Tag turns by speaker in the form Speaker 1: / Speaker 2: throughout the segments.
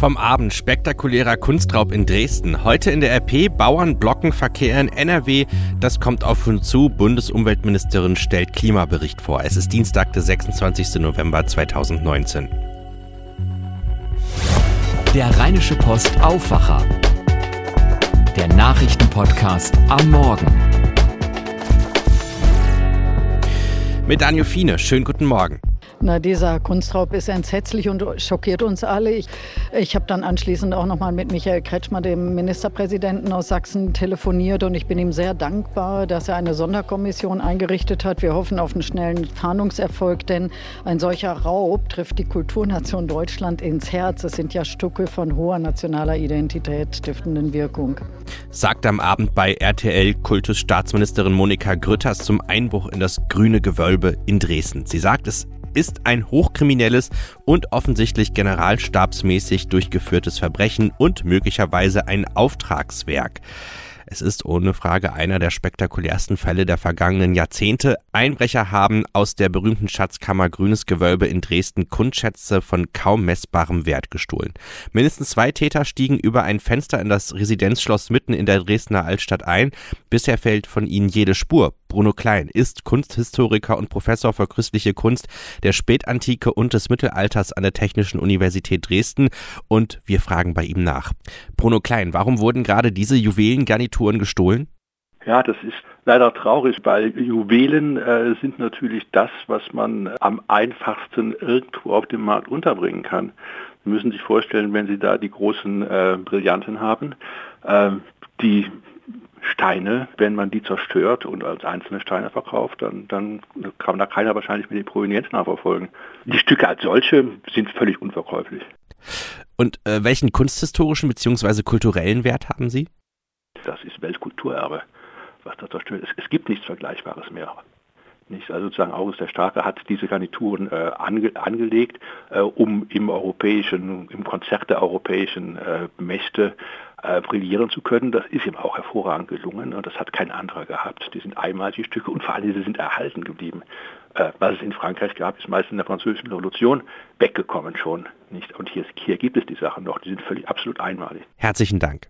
Speaker 1: Vom Abend spektakulärer Kunstraub in Dresden. Heute in der RP Bauern blocken Verkehr in NRW. Das kommt auf uns zu. Bundesumweltministerin stellt Klimabericht vor. Es ist Dienstag, der 26. November 2019.
Speaker 2: Der Rheinische Post Aufwacher. Der Nachrichtenpodcast am Morgen.
Speaker 1: Mit Daniel Fiene. Schönen guten Morgen.
Speaker 3: Na, dieser Kunstraub ist entsetzlich und schockiert uns alle. Ich, ich habe dann anschließend auch noch mal mit Michael Kretschmer, dem Ministerpräsidenten aus Sachsen, telefoniert und ich bin ihm sehr dankbar, dass er eine Sonderkommission eingerichtet hat. Wir hoffen auf einen schnellen Fahndungserfolg, denn ein solcher Raub trifft die Kulturnation Deutschland ins Herz. Es sind ja Stücke von hoher nationaler Identität stiftenden Wirkung.
Speaker 1: Sagt am Abend bei RTL Kultusstaatsministerin Monika Grütters zum Einbruch in das grüne Gewölbe in Dresden. Sie sagt, es ist ein hochkriminelles und offensichtlich generalstabsmäßig durchgeführtes Verbrechen und möglicherweise ein Auftragswerk. Es ist ohne Frage einer der spektakulärsten Fälle der vergangenen Jahrzehnte. Einbrecher haben aus der berühmten Schatzkammer Grünes Gewölbe in Dresden Kundschätze von kaum messbarem Wert gestohlen. Mindestens zwei Täter stiegen über ein Fenster in das Residenzschloss mitten in der Dresdner Altstadt ein. Bisher fällt von ihnen jede Spur. Bruno Klein ist Kunsthistoriker und Professor für christliche Kunst der Spätantike und des Mittelalters an der Technischen Universität Dresden und wir fragen bei ihm nach. Bruno Klein, warum wurden gerade diese Juwelengarnituren gestohlen?
Speaker 4: Ja, das ist leider traurig, weil Juwelen äh, sind natürlich das, was man am einfachsten irgendwo auf dem Markt unterbringen kann. Sie müssen sich vorstellen, wenn Sie da die großen äh, Brillanten haben, äh, die Steine, wenn man die zerstört und als einzelne Steine verkauft, dann, dann kann da keiner wahrscheinlich mit die Provenienz nachverfolgen. Die Stücke als solche sind völlig unverkäuflich.
Speaker 1: Und äh, welchen kunsthistorischen bzw. kulturellen Wert haben sie?
Speaker 4: Das ist Weltkulturerbe, was da zerstört ist. Es gibt nichts Vergleichbares mehr. Nicht? Also sozusagen August der Starke hat diese Garnituren äh, ange, angelegt, äh, um im europäischen, im Konzert der europäischen äh, Mächte äh, brillieren zu können. Das ist ihm auch hervorragend gelungen und das hat kein anderer gehabt. Die sind einmal die Stücke und vor allem sie sind erhalten geblieben. Äh, was es in Frankreich gab, ist meist in der französischen Revolution weggekommen schon. Nicht? Und hier, hier gibt es die Sachen noch, die sind völlig absolut einmalig.
Speaker 1: Herzlichen Dank.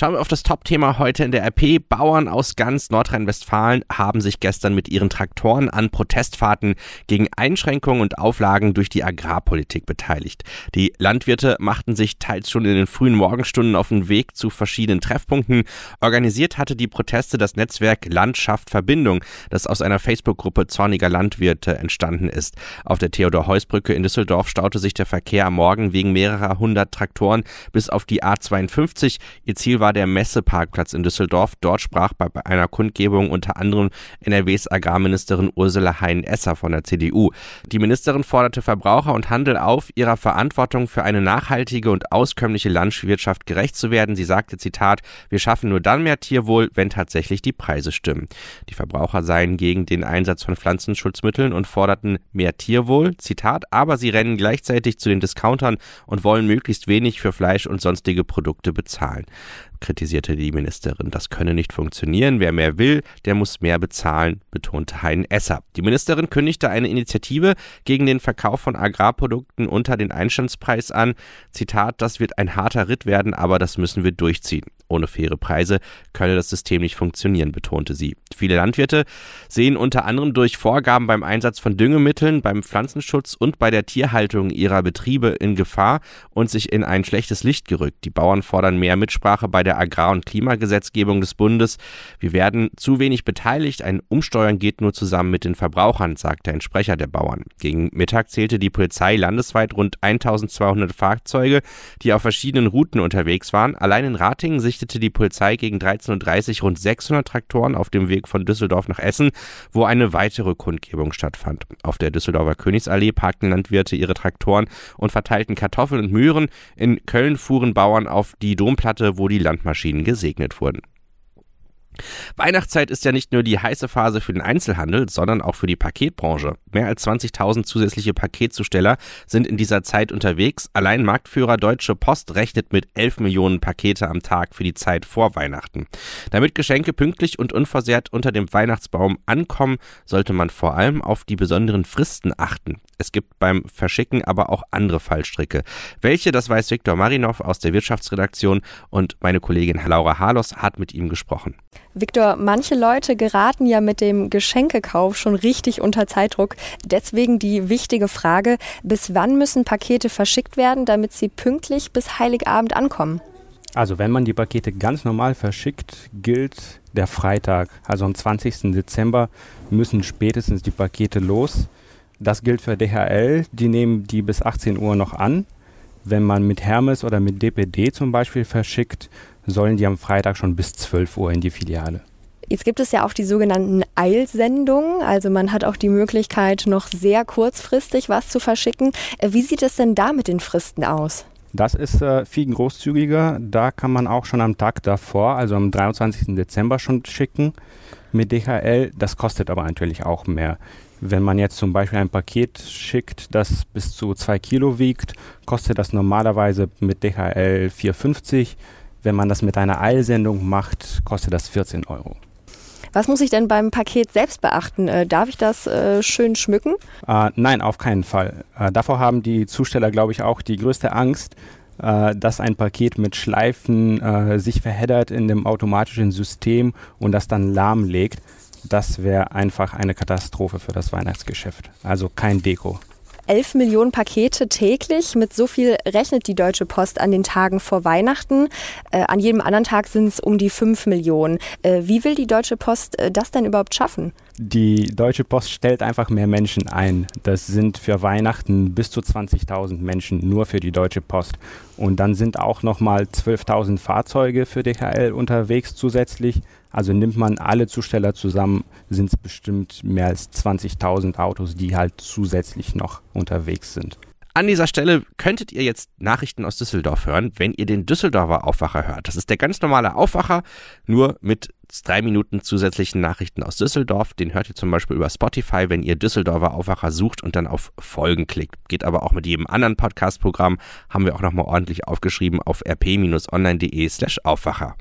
Speaker 1: Schauen wir auf das Top-Thema heute in der RP. Bauern aus ganz Nordrhein-Westfalen haben sich gestern mit ihren Traktoren an Protestfahrten gegen Einschränkungen und Auflagen durch die Agrarpolitik beteiligt. Die Landwirte machten sich teils schon in den frühen Morgenstunden auf den Weg zu verschiedenen Treffpunkten. Organisiert hatte die Proteste das Netzwerk Landschaft Verbindung, das aus einer Facebook-Gruppe zorniger Landwirte entstanden ist. Auf der Theodor-Heuss-Brücke in Düsseldorf staute sich der Verkehr am Morgen wegen mehrerer hundert Traktoren bis auf die A52. Ihr Ziel war der Messeparkplatz in Düsseldorf. Dort sprach bei einer Kundgebung unter anderem NRWs Agrarministerin Ursula Hein-Esser von der CDU. Die Ministerin forderte Verbraucher und Handel auf, ihrer Verantwortung für eine nachhaltige und auskömmliche Landwirtschaft gerecht zu werden. Sie sagte, Zitat, wir schaffen nur dann mehr Tierwohl, wenn tatsächlich die Preise stimmen. Die Verbraucher seien gegen den Einsatz von Pflanzenschutzmitteln und forderten mehr Tierwohl, Zitat, aber sie rennen gleichzeitig zu den Discountern und wollen möglichst wenig für Fleisch und sonstige Produkte bezahlen kritisierte die Ministerin. Das könne nicht funktionieren. Wer mehr will, der muss mehr bezahlen, betonte Hein Esser. Die Ministerin kündigte eine Initiative gegen den Verkauf von Agrarprodukten unter den Einstandspreis an. Zitat, das wird ein harter Ritt werden, aber das müssen wir durchziehen. Ohne faire Preise könne das System nicht funktionieren, betonte sie. Viele Landwirte sehen unter anderem durch Vorgaben beim Einsatz von Düngemitteln, beim Pflanzenschutz und bei der Tierhaltung ihrer Betriebe in Gefahr und sich in ein schlechtes Licht gerückt. Die Bauern fordern mehr Mitsprache bei der Agrar- und Klimagesetzgebung des Bundes. Wir werden zu wenig beteiligt. Ein Umsteuern geht nur zusammen mit den Verbrauchern, sagte ein Sprecher der Bauern. Gegen Mittag zählte die Polizei landesweit rund 1200 Fahrzeuge, die auf verschiedenen Routen unterwegs waren. Allein in Ratingen sich sichtete die Polizei gegen 13.30 Uhr rund 600 Traktoren auf dem Weg von Düsseldorf nach Essen, wo eine weitere Kundgebung stattfand. Auf der Düsseldorfer Königsallee parkten Landwirte ihre Traktoren und verteilten Kartoffeln und Möhren. In Köln fuhren Bauern auf die Domplatte, wo die Landmaschinen gesegnet wurden. Weihnachtszeit ist ja nicht nur die heiße Phase für den Einzelhandel, sondern auch für die Paketbranche. Mehr als 20.000 zusätzliche Paketzusteller sind in dieser Zeit unterwegs. Allein Marktführer Deutsche Post rechnet mit 11 Millionen Pakete am Tag für die Zeit vor Weihnachten. Damit Geschenke pünktlich und unversehrt unter dem Weihnachtsbaum ankommen, sollte man vor allem auf die besonderen Fristen achten. Es gibt beim Verschicken aber auch andere Fallstricke. Welche, das weiß Viktor Marinov aus der Wirtschaftsredaktion und meine Kollegin Laura Harlos hat mit ihm gesprochen.
Speaker 5: Viktor, manche Leute geraten ja mit dem Geschenkekauf schon richtig unter Zeitdruck. Deswegen die wichtige Frage, bis wann müssen Pakete verschickt werden, damit sie pünktlich bis Heiligabend ankommen?
Speaker 6: Also wenn man die Pakete ganz normal verschickt, gilt der Freitag. Also am 20. Dezember müssen spätestens die Pakete los. Das gilt für DHL, die nehmen die bis 18 Uhr noch an. Wenn man mit Hermes oder mit DPD zum Beispiel verschickt, sollen die am Freitag schon bis 12 Uhr in die Filiale.
Speaker 5: Jetzt gibt es ja auch die sogenannten Eilsendungen. Also man hat auch die Möglichkeit, noch sehr kurzfristig was zu verschicken. Wie sieht es denn da mit den Fristen aus?
Speaker 6: Das ist äh, viel großzügiger. Da kann man auch schon am Tag davor, also am 23. Dezember schon schicken mit DHL. Das kostet aber natürlich auch mehr. Wenn man jetzt zum Beispiel ein Paket schickt, das bis zu 2 Kilo wiegt, kostet das normalerweise mit DHL 4,50. Wenn man das mit einer Eilsendung macht, kostet das 14 Euro.
Speaker 5: Was muss ich denn beim Paket selbst beachten? Äh, darf ich das äh, schön schmücken?
Speaker 6: Äh, nein, auf keinen Fall. Äh, davor haben die Zusteller, glaube ich, auch die größte Angst, äh, dass ein Paket mit Schleifen sich verheddert in dem automatischen System und das dann lahmlegt. Das wäre einfach eine Katastrophe für das Weihnachtsgeschäft. Also kein Deko.
Speaker 5: 11 Millionen Pakete täglich. Mit so viel rechnet die Deutsche Post an den Tagen vor Weihnachten. Äh, an jedem anderen Tag sind es um die 5 Millionen. Äh, wie will die Deutsche Post äh, das denn überhaupt schaffen?
Speaker 6: Die Deutsche Post stellt einfach mehr Menschen ein. Das sind für Weihnachten bis zu 20.000 Menschen nur für die Deutsche Post. Und dann sind auch nochmal 12.000 Fahrzeuge für DHL unterwegs zusätzlich. Also nimmt man alle Zusteller zusammen, sind es bestimmt mehr als 20.000 Autos, die halt zusätzlich noch unterwegs sind.
Speaker 1: An dieser Stelle könntet ihr jetzt Nachrichten aus Düsseldorf hören, wenn ihr den Düsseldorfer Aufwacher hört. Das ist der ganz normale Aufwacher, nur mit drei Minuten zusätzlichen Nachrichten aus Düsseldorf. Den hört ihr zum Beispiel über Spotify, wenn ihr Düsseldorfer Aufwacher sucht und dann auf Folgen klickt. Geht aber auch mit jedem anderen Podcast-Programm, haben wir auch nochmal ordentlich aufgeschrieben auf rp-online.de slash Aufwacher.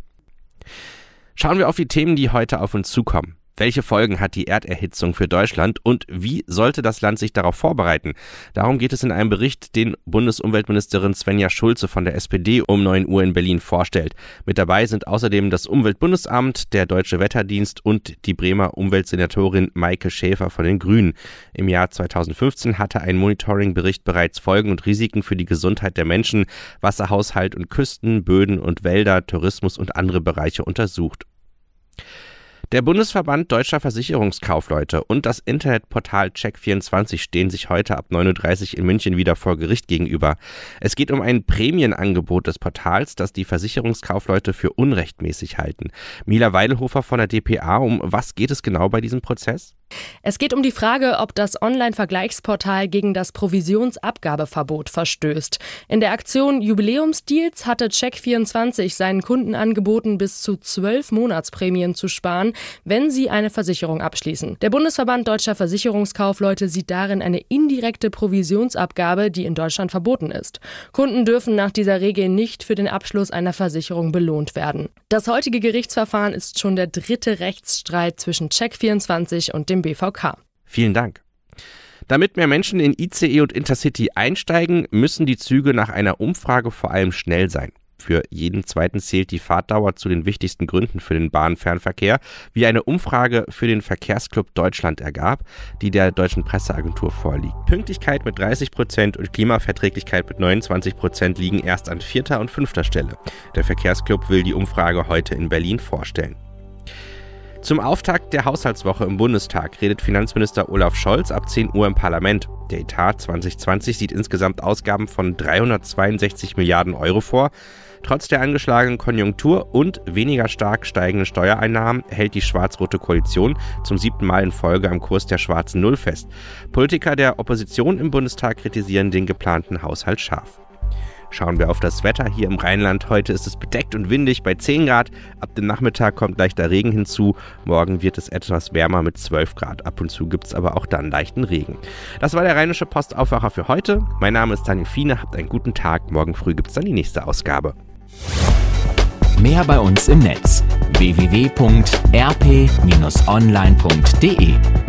Speaker 1: Schauen wir auf die Themen, die heute auf uns zukommen. Welche Folgen hat die Erderhitzung für Deutschland und wie sollte das Land sich darauf vorbereiten? Darum geht es in einem Bericht, den Bundesumweltministerin Svenja Schulze von der SPD um 9 Uhr in Berlin vorstellt. Mit dabei sind außerdem das Umweltbundesamt, der Deutsche Wetterdienst und die Bremer Umweltsenatorin Maike Schäfer von den Grünen. Im Jahr 2015 hatte ein Monitoringbericht bereits Folgen und Risiken für die Gesundheit der Menschen, Wasserhaushalt und Küsten, Böden und Wälder, Tourismus und andere Bereiche untersucht. Der Bundesverband Deutscher Versicherungskaufleute und das Internetportal Check24 stehen sich heute ab 9.30 Uhr in München wieder vor Gericht gegenüber. Es geht um ein Prämienangebot des Portals, das die Versicherungskaufleute für unrechtmäßig halten. Mila Weilhofer von der DPA, um was geht es genau bei diesem Prozess?
Speaker 7: Es geht um die Frage, ob das Online-Vergleichsportal gegen das Provisionsabgabeverbot verstößt. In der Aktion Jubiläumsdeals hatte Check24 seinen Kunden angeboten, bis zu zwölf Monatsprämien zu sparen, wenn sie eine Versicherung abschließen. Der Bundesverband Deutscher Versicherungskaufleute sieht darin eine indirekte Provisionsabgabe, die in Deutschland verboten ist. Kunden dürfen nach dieser Regel nicht für den Abschluss einer Versicherung belohnt werden. Das heutige Gerichtsverfahren ist schon der dritte Rechtsstreit zwischen Check24 und dem dem BVK.
Speaker 1: Vielen Dank. Damit mehr Menschen in ICE und Intercity einsteigen, müssen die Züge nach einer Umfrage vor allem schnell sein. Für jeden zweiten zählt die Fahrtdauer zu den wichtigsten Gründen für den Bahnfernverkehr, wie eine Umfrage für den Verkehrsclub Deutschland ergab, die der deutschen Presseagentur vorliegt. Pünktlichkeit mit 30 Prozent und Klimaverträglichkeit mit 29 Prozent liegen erst an vierter und fünfter Stelle. Der Verkehrsclub will die Umfrage heute in Berlin vorstellen. Zum Auftakt der Haushaltswoche im Bundestag redet Finanzminister Olaf Scholz ab 10 Uhr im Parlament. Der Etat 2020 sieht insgesamt Ausgaben von 362 Milliarden Euro vor. Trotz der angeschlagenen Konjunktur und weniger stark steigenden Steuereinnahmen hält die schwarz-rote Koalition zum siebten Mal in Folge am Kurs der schwarzen Null fest. Politiker der Opposition im Bundestag kritisieren den geplanten Haushalt scharf. Schauen wir auf das Wetter hier im Rheinland. Heute ist es bedeckt und windig bei 10 Grad. Ab dem Nachmittag kommt leichter Regen hinzu. Morgen wird es etwas wärmer mit 12 Grad. Ab und zu gibt es aber auch dann leichten Regen. Das war der Rheinische Postaufwacher für heute. Mein Name ist Daniel Fiene. Habt einen guten Tag. Morgen früh gibt es dann die nächste Ausgabe.
Speaker 2: Mehr bei uns im Netz www.rp-online.de